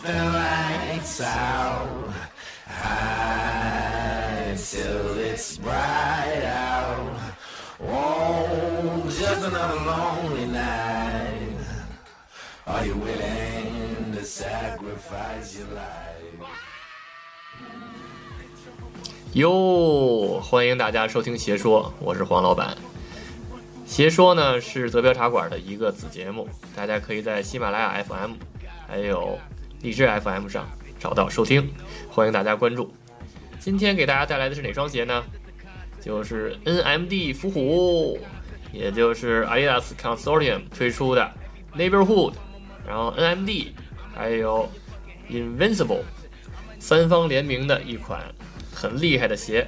the lights out. High till it's bright out. Oh, just another lonely night. Are you willing to sacrifice your life? 哟，欢迎大家收听邪说，我是黄老板。邪说呢是德标茶馆的一个子节目，大家可以在喜马拉雅 FM 还有荔枝 FM 上找到收听，欢迎大家关注。今天给大家带来的是哪双鞋呢？就是 NMD 伏虎，也就是 Adidas Consortium 推出的 Neighborhood，然后 NMD 还有 Invincible 三方联名的一款很厉害的鞋。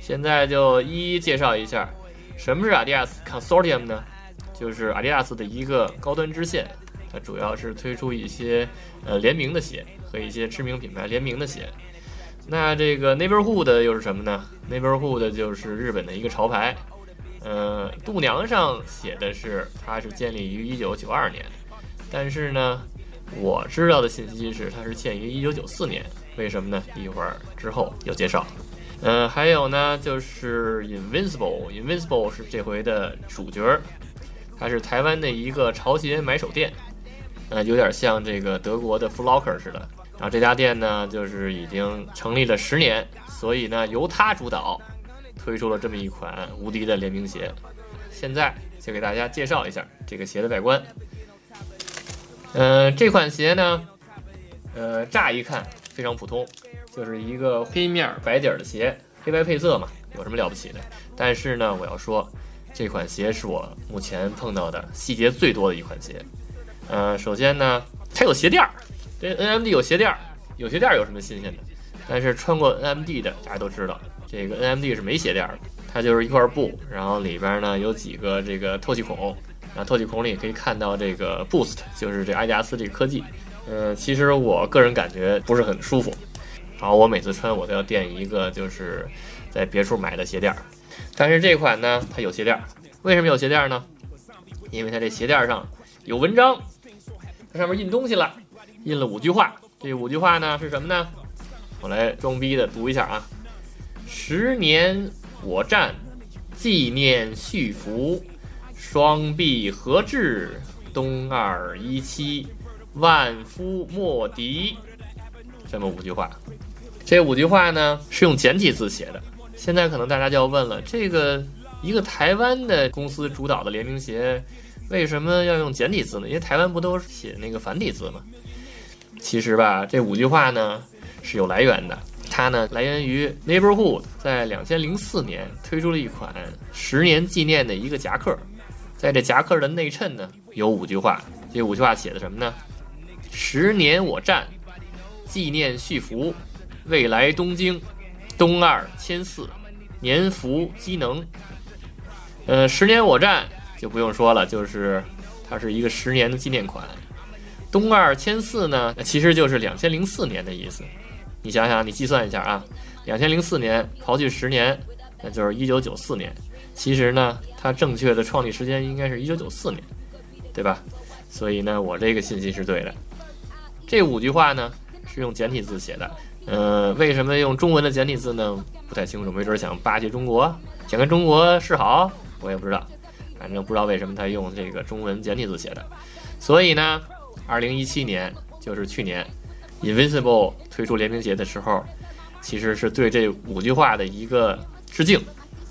现在就一一介绍一下，什么是 Adidas Consortium 呢？就是 Adidas 的一个高端支线，它主要是推出一些呃联名的鞋和一些知名品牌联名的鞋。那这个 Neighborhood 又是什么呢？Neighborhood 就是日本的一个潮牌，呃，度娘上写的是它是建立于1992年，但是呢，我知道的信息是它是建于1994年。为什么呢？一会儿之后有介绍。呃，还有呢，就是 Invincible，Invincible 是这回的主角，它是台湾的一个潮鞋买手店，呃，有点像这个德国的 Flocker 似的。然后这家店呢，就是已经成立了十年，所以呢，由他主导推出了这么一款无敌的联名鞋。现在就给大家介绍一下这个鞋的外观。呃，这款鞋呢，呃，乍一看非常普通，就是一个黑面白底儿的鞋，黑白配色嘛，有什么了不起的？但是呢，我要说，这款鞋是我目前碰到的细节最多的一款鞋。呃，首先呢，它有鞋垫儿。这 NMD 有鞋垫儿，有鞋垫儿有什么新鲜的？但是穿过 NMD 的大家都知道，这个 NMD 是没鞋垫儿的，它就是一块布，然后里边呢有几个这个透气孔，然后透气孔里可以看到这个 Boost，就是这阿迪达斯这个科技。呃，其实我个人感觉不是很舒服，然后我每次穿我都要垫一个就是在别处买的鞋垫儿。但是这款呢，它有鞋垫儿，为什么有鞋垫儿呢？因为它这鞋垫上有文章，它上面印东西了。印了五句话，这五句话呢是什么呢？我来装逼的读一下啊：十年我战，纪念续福，双臂合志，东二一七，万夫莫敌。这么五句话，这五句话呢是用简体字写的。现在可能大家就要问了，这个一个台湾的公司主导的联名鞋，为什么要用简体字呢？因为台湾不都是写那个繁体字吗？其实吧，这五句话呢是有来源的。它呢来源于 Neighborhood 在两千零四年推出了一款十年纪念的一个夹克，在这夹克的内衬呢有五句话。这五句话写的什么呢？十年我战，纪念续福，未来东京，东二千四，年服机能。呃，十年我战就不用说了，就是它是一个十年的纪念款。东二千四呢，其实就是两千零四年的意思。你想想，你计算一下啊，两千零四年刨去十年，那就是一九九四年。其实呢，它正确的创立时间应该是一九九四年，对吧？所以呢，我这个信息是对的。这五句话呢是用简体字写的。呃，为什么用中文的简体字呢？不太清楚，没准想巴结中国，想跟中国示好，我也不知道。反正不知道为什么他用这个中文简体字写的。所以呢。二零一七年就是去年，Invincible 推出联名鞋的时候，其实是对这五句话的一个致敬，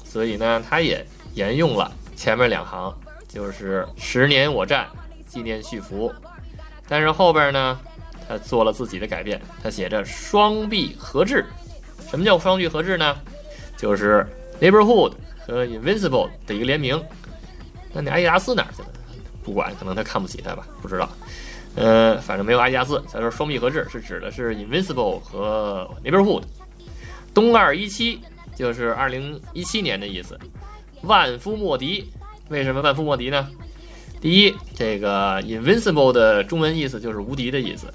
所以呢，他也沿用了前面两行，就是十年我战，纪念续服。但是后边呢，他做了自己的改变，他写着双臂合制。什么叫双臂合制呢？就是 Neighborhood 和 Invincible 的一个联名。那你阿迪达斯哪儿去了？不管，可能他看不起他吧，不知道。呃，反正没有阿迪达斯。他说双臂合制是指的是 Invincible 和 Neighborhood。东二一七就是二零一七年的意思。万夫莫敌，为什么万夫莫敌呢？第一，这个 Invincible 的中文意思就是无敌的意思。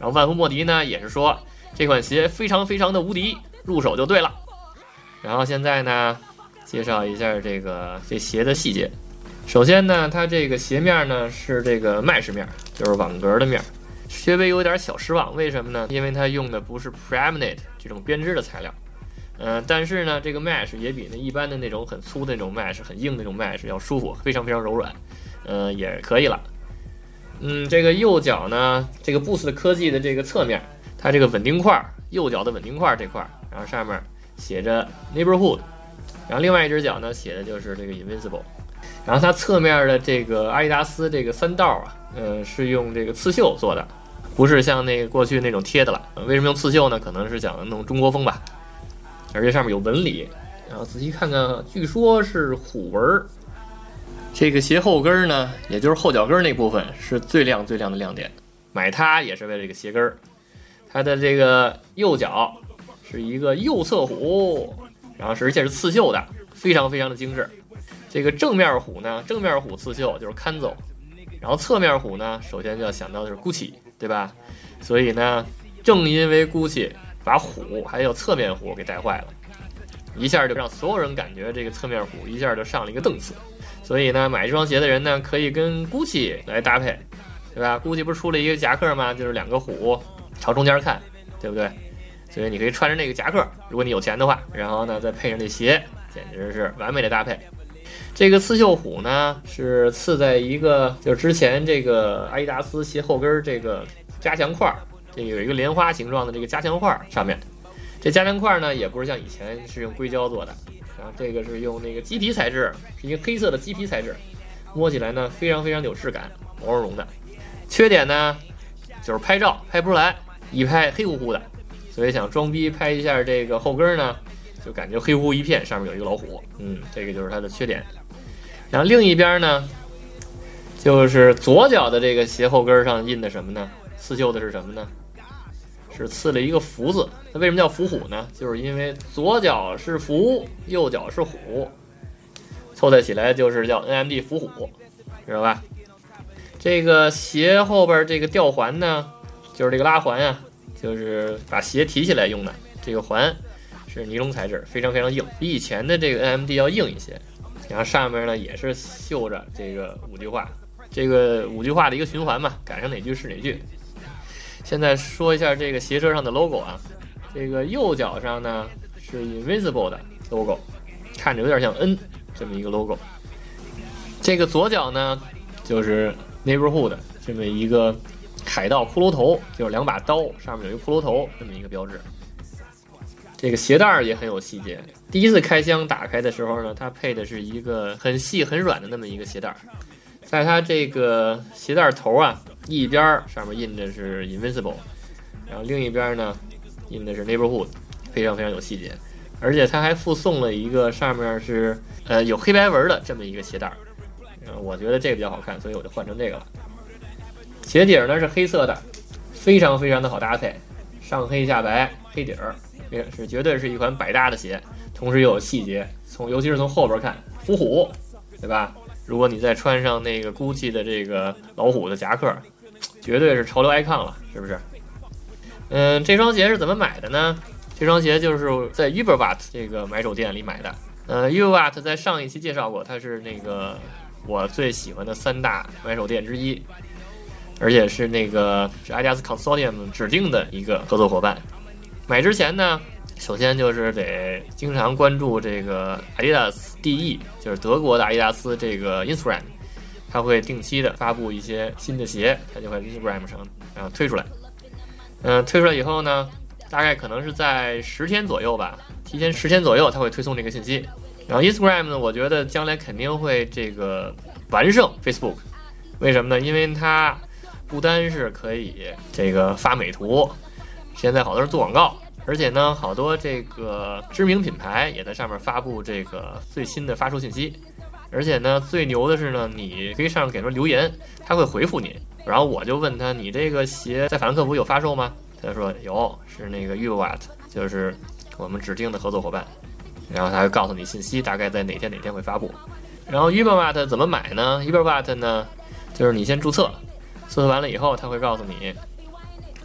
然后万夫莫敌呢，也是说这款鞋非常非常的无敌，入手就对了。然后现在呢，介绍一下这个这鞋的细节。首先呢，它这个鞋面呢是这个麦式面，就是网格的面。稍微有点小失望。为什么呢？因为它用的不是 Preminate 这种编织的材料。嗯，但是呢，这个 mesh 也比那一般的那种很粗的那种 mesh、很硬的那种 mesh 要舒服，非常非常柔软，呃，也可以了。嗯，这个右脚呢，这个 Boost 科技的这个侧面，它这个稳定块儿，右脚的稳定块儿这块儿，然后上面写着 Neighborhood，然后另外一只脚呢写的就是这个 Invincible，然后它侧面的这个阿迪达斯这个三道啊，呃，是用这个刺绣做的，不是像那过去那种贴的了。为什么用刺绣呢？可能是想弄中国风吧。而且上面有纹理，然后仔细看看，据说是虎纹。这个鞋后跟呢，也就是后脚跟那部分是最亮最亮的亮点。买它也是为了这个鞋跟儿。它的这个右脚是一个右侧虎，然后是而且是刺绣的，非常非常的精致。这个正面虎呢，正面虎刺绣就是 Kanzo，然后侧面虎呢，首先就要想到的是 Gucci，对吧？所以呢，正因为 Gucci。把虎还有侧面虎给带坏了，一下就让所有人感觉这个侧面虎一下就上了一个档次。所以呢，买这双鞋的人呢，可以跟 GUCCI 来搭配，对吧？GUCCI 不是出了一个夹克吗？就是两个虎朝中间看，对不对？所以你可以穿着那个夹克，如果你有钱的话，然后呢再配上这鞋，简直是完美的搭配。这个刺绣虎呢，是刺在一个就是之前这个阿迪达斯鞋后跟这个加强块。这有一个莲花形状的这个加强块上面，这加强块呢也不是像以前是用硅胶做的，然后这个是用那个鸡皮材质，是一个黑色的鸡皮材质，摸起来呢非常非常有质感，毛茸茸的。缺点呢就是拍照拍不出来，一拍黑乎乎的，所以想装逼拍一下这个后跟呢，就感觉黑乎乎一片，上面有一个老虎，嗯，这个就是它的缺点。然后另一边呢，就是左脚的这个鞋后跟上印的什么呢？刺绣的是什么呢？是刺了一个福字，它为什么叫伏虎呢？就是因为左脚是福，右脚是虎，凑在起来就是叫 NMD 伏虎，知道吧？这个鞋后边这个吊环呢，就是这个拉环啊，就是把鞋提起来用的。这个环是尼龙材质，非常非常硬，比以前的这个 NMD 要硬一些。然后上面呢也是绣着这个五句话，这个五句话的一个循环嘛，赶上哪句是哪句。现在说一下这个鞋车上的 logo 啊，这个右脚上呢是 invisible 的 logo，看着有点像 N 这么一个 logo。这个左脚呢就是 neighborhood 这么一个海盗骷髅头，就是两把刀上面有一个骷髅头这么一个标志。这个鞋带儿也很有细节，第一次开箱打开的时候呢，它配的是一个很细很软的那么一个鞋带儿，在它这个鞋带头啊。一边儿上面印的是 Invincible，然后另一边呢印的是 Neighborhood，非常非常有细节，而且它还附送了一个上面是呃有黑白纹的这么一个鞋带儿，嗯，我觉得这个比较好看，所以我就换成这个了。鞋底儿呢是黑色的，非常非常的好搭配，上黑下白，黑底儿，也是绝对是一款百搭的鞋，同时又有细节，从尤其是从后边看，虎虎，对吧？如果你再穿上那个 GUCCI 的这个老虎的夹克。绝对是潮流 icon 了，是不是？嗯，这双鞋是怎么买的呢？这双鞋就是在 Uberwatt 这个买手店里买的。呃，Uberwatt 在上一期介绍过，它是那个我最喜欢的三大买手店之一，而且是那个是 Adidas Consortium 指定的一个合作伙伴。买之前呢，首先就是得经常关注这个 Adidas DE，就是德国的阿迪达斯这个 Instagram。它会定期的发布一些新的鞋，它就会 Instagram 上然后推出来。嗯，推出来以后呢，大概可能是在十天左右吧，提前十天左右它会推送这个信息。然后 Instagram 呢，我觉得将来肯定会这个完胜 Facebook。为什么呢？因为它不单是可以这个发美图，现在好多人做广告，而且呢，好多这个知名品牌也在上面发布这个最新的发售信息。而且呢，最牛的是呢，你可以上面给他留言，他会回复你。然后我就问他，你这个鞋在法兰克福有发售吗？他说有，是那个 Uwat，就是我们指定的合作伙伴。然后他会告诉你信息，大概在哪天哪天会发布。然后 Uwat 怎么买呢？Uwat 呢，就是你先注册，注册完了以后，他会告诉你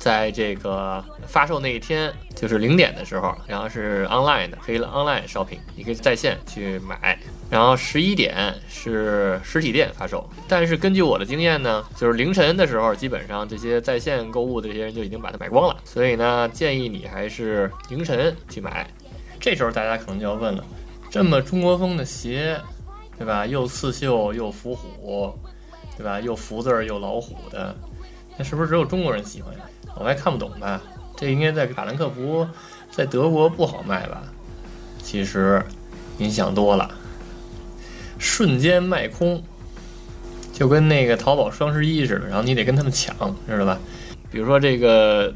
在这个发售那一天，就是零点的时候，然后是 online 的，可以 online shopping，你可以在线去买。然后十一点是实体店发售，但是根据我的经验呢，就是凌晨的时候，基本上这些在线购物的这些人就已经把它买光了。所以呢，建议你还是凌晨去买。这时候大家可能就要问了，这么中国风的鞋，对吧？又刺绣又伏虎，对吧？又福字又老虎的，那是不是只有中国人喜欢呀？我还看不懂吧？这应该在法兰克福，在德国不好卖吧？其实，您想多了。瞬间卖空，就跟那个淘宝双十一似的，然后你得跟他们抢，知道吧？比如说这个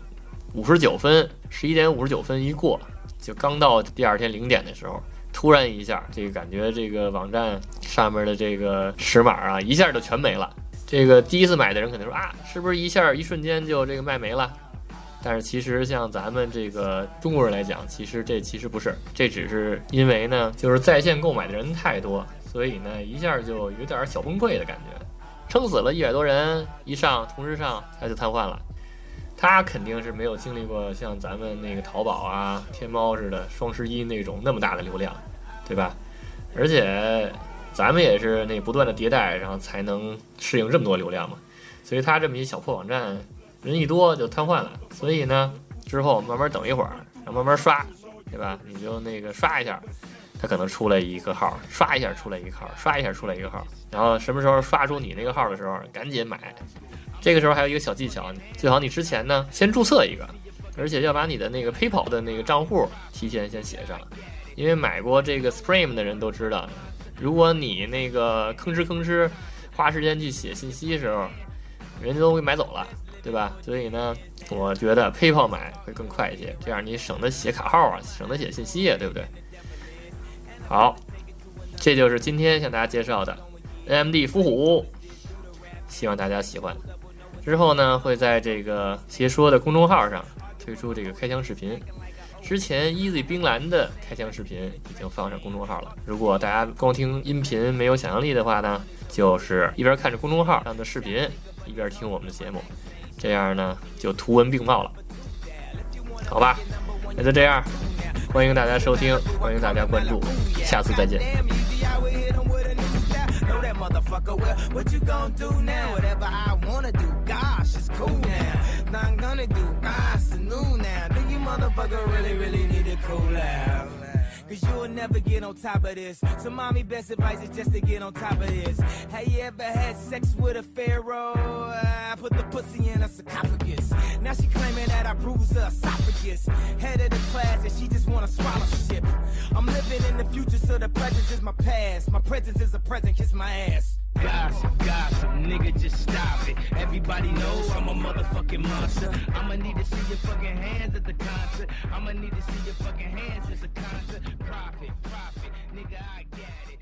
五十九分，十一点五十九分一过，就刚到第二天零点的时候，突然一下，这个感觉这个网站上面的这个尺码啊，一下就全没了。这个第一次买的人可能说啊，是不是一下一瞬间就这个卖没了？但是其实像咱们这个中国人来讲，其实这其实不是，这只是因为呢，就是在线购买的人太多。所以呢，一下就有点小崩溃的感觉，撑死了一百多人一上，同时上他就瘫痪了。他肯定是没有经历过像咱们那个淘宝啊、天猫似的双十一那种那么大的流量，对吧？而且咱们也是那不断的迭代，然后才能适应这么多流量嘛。所以他这么一小破网站，人一多就瘫痪了。所以呢，之后慢慢等一会儿，然后慢慢刷，对吧？你就那个刷一下。他可能出来一个号，刷一下出来一个号，刷一下出来一个号，然后什么时候刷出你那个号的时候，赶紧买。这个时候还有一个小技巧，最好你之前呢先注册一个，而且要把你的那个 PayPal 的那个账户提前先写上，因为买过这个 Supreme 的人都知道，如果你那个吭哧吭哧花时间去写信息的时候，人家都会买走了，对吧？所以呢，我觉得 PayPal 买会更快一些，这样你省得写卡号啊，省得写信息啊，对不对？好，这就是今天向大家介绍的 AMD 伏虎，希望大家喜欢。之后呢，会在这个邪说的公众号上推出这个开箱视频。之前 Easy 冰蓝的开箱视频已经放上公众号了。如果大家光听音频没有想象力的话呢，就是一边看着公众号上的视频，一边听我们的节目，这样呢就图文并茂了。好吧，那就这样。欢迎大家收听，欢迎大家关注，下次再见。Cause you'll never get on top of this. So, mommy, best advice is just to get on top of this. Have you ever had sex with a pharaoh? I put the pussy in a sarcophagus. Now she claiming that I bruised her esophagus. Head of the class, and she just wanna swallow shit. I'm living in the future, so the present is my past. My presence is a present, kiss my ass nigga, just stop it. Everybody knows I'm a motherfucking monster. I'ma need to see your fucking hands at the concert. I'ma need to see your fucking hands at the concert. Profit, profit, nigga, I got it.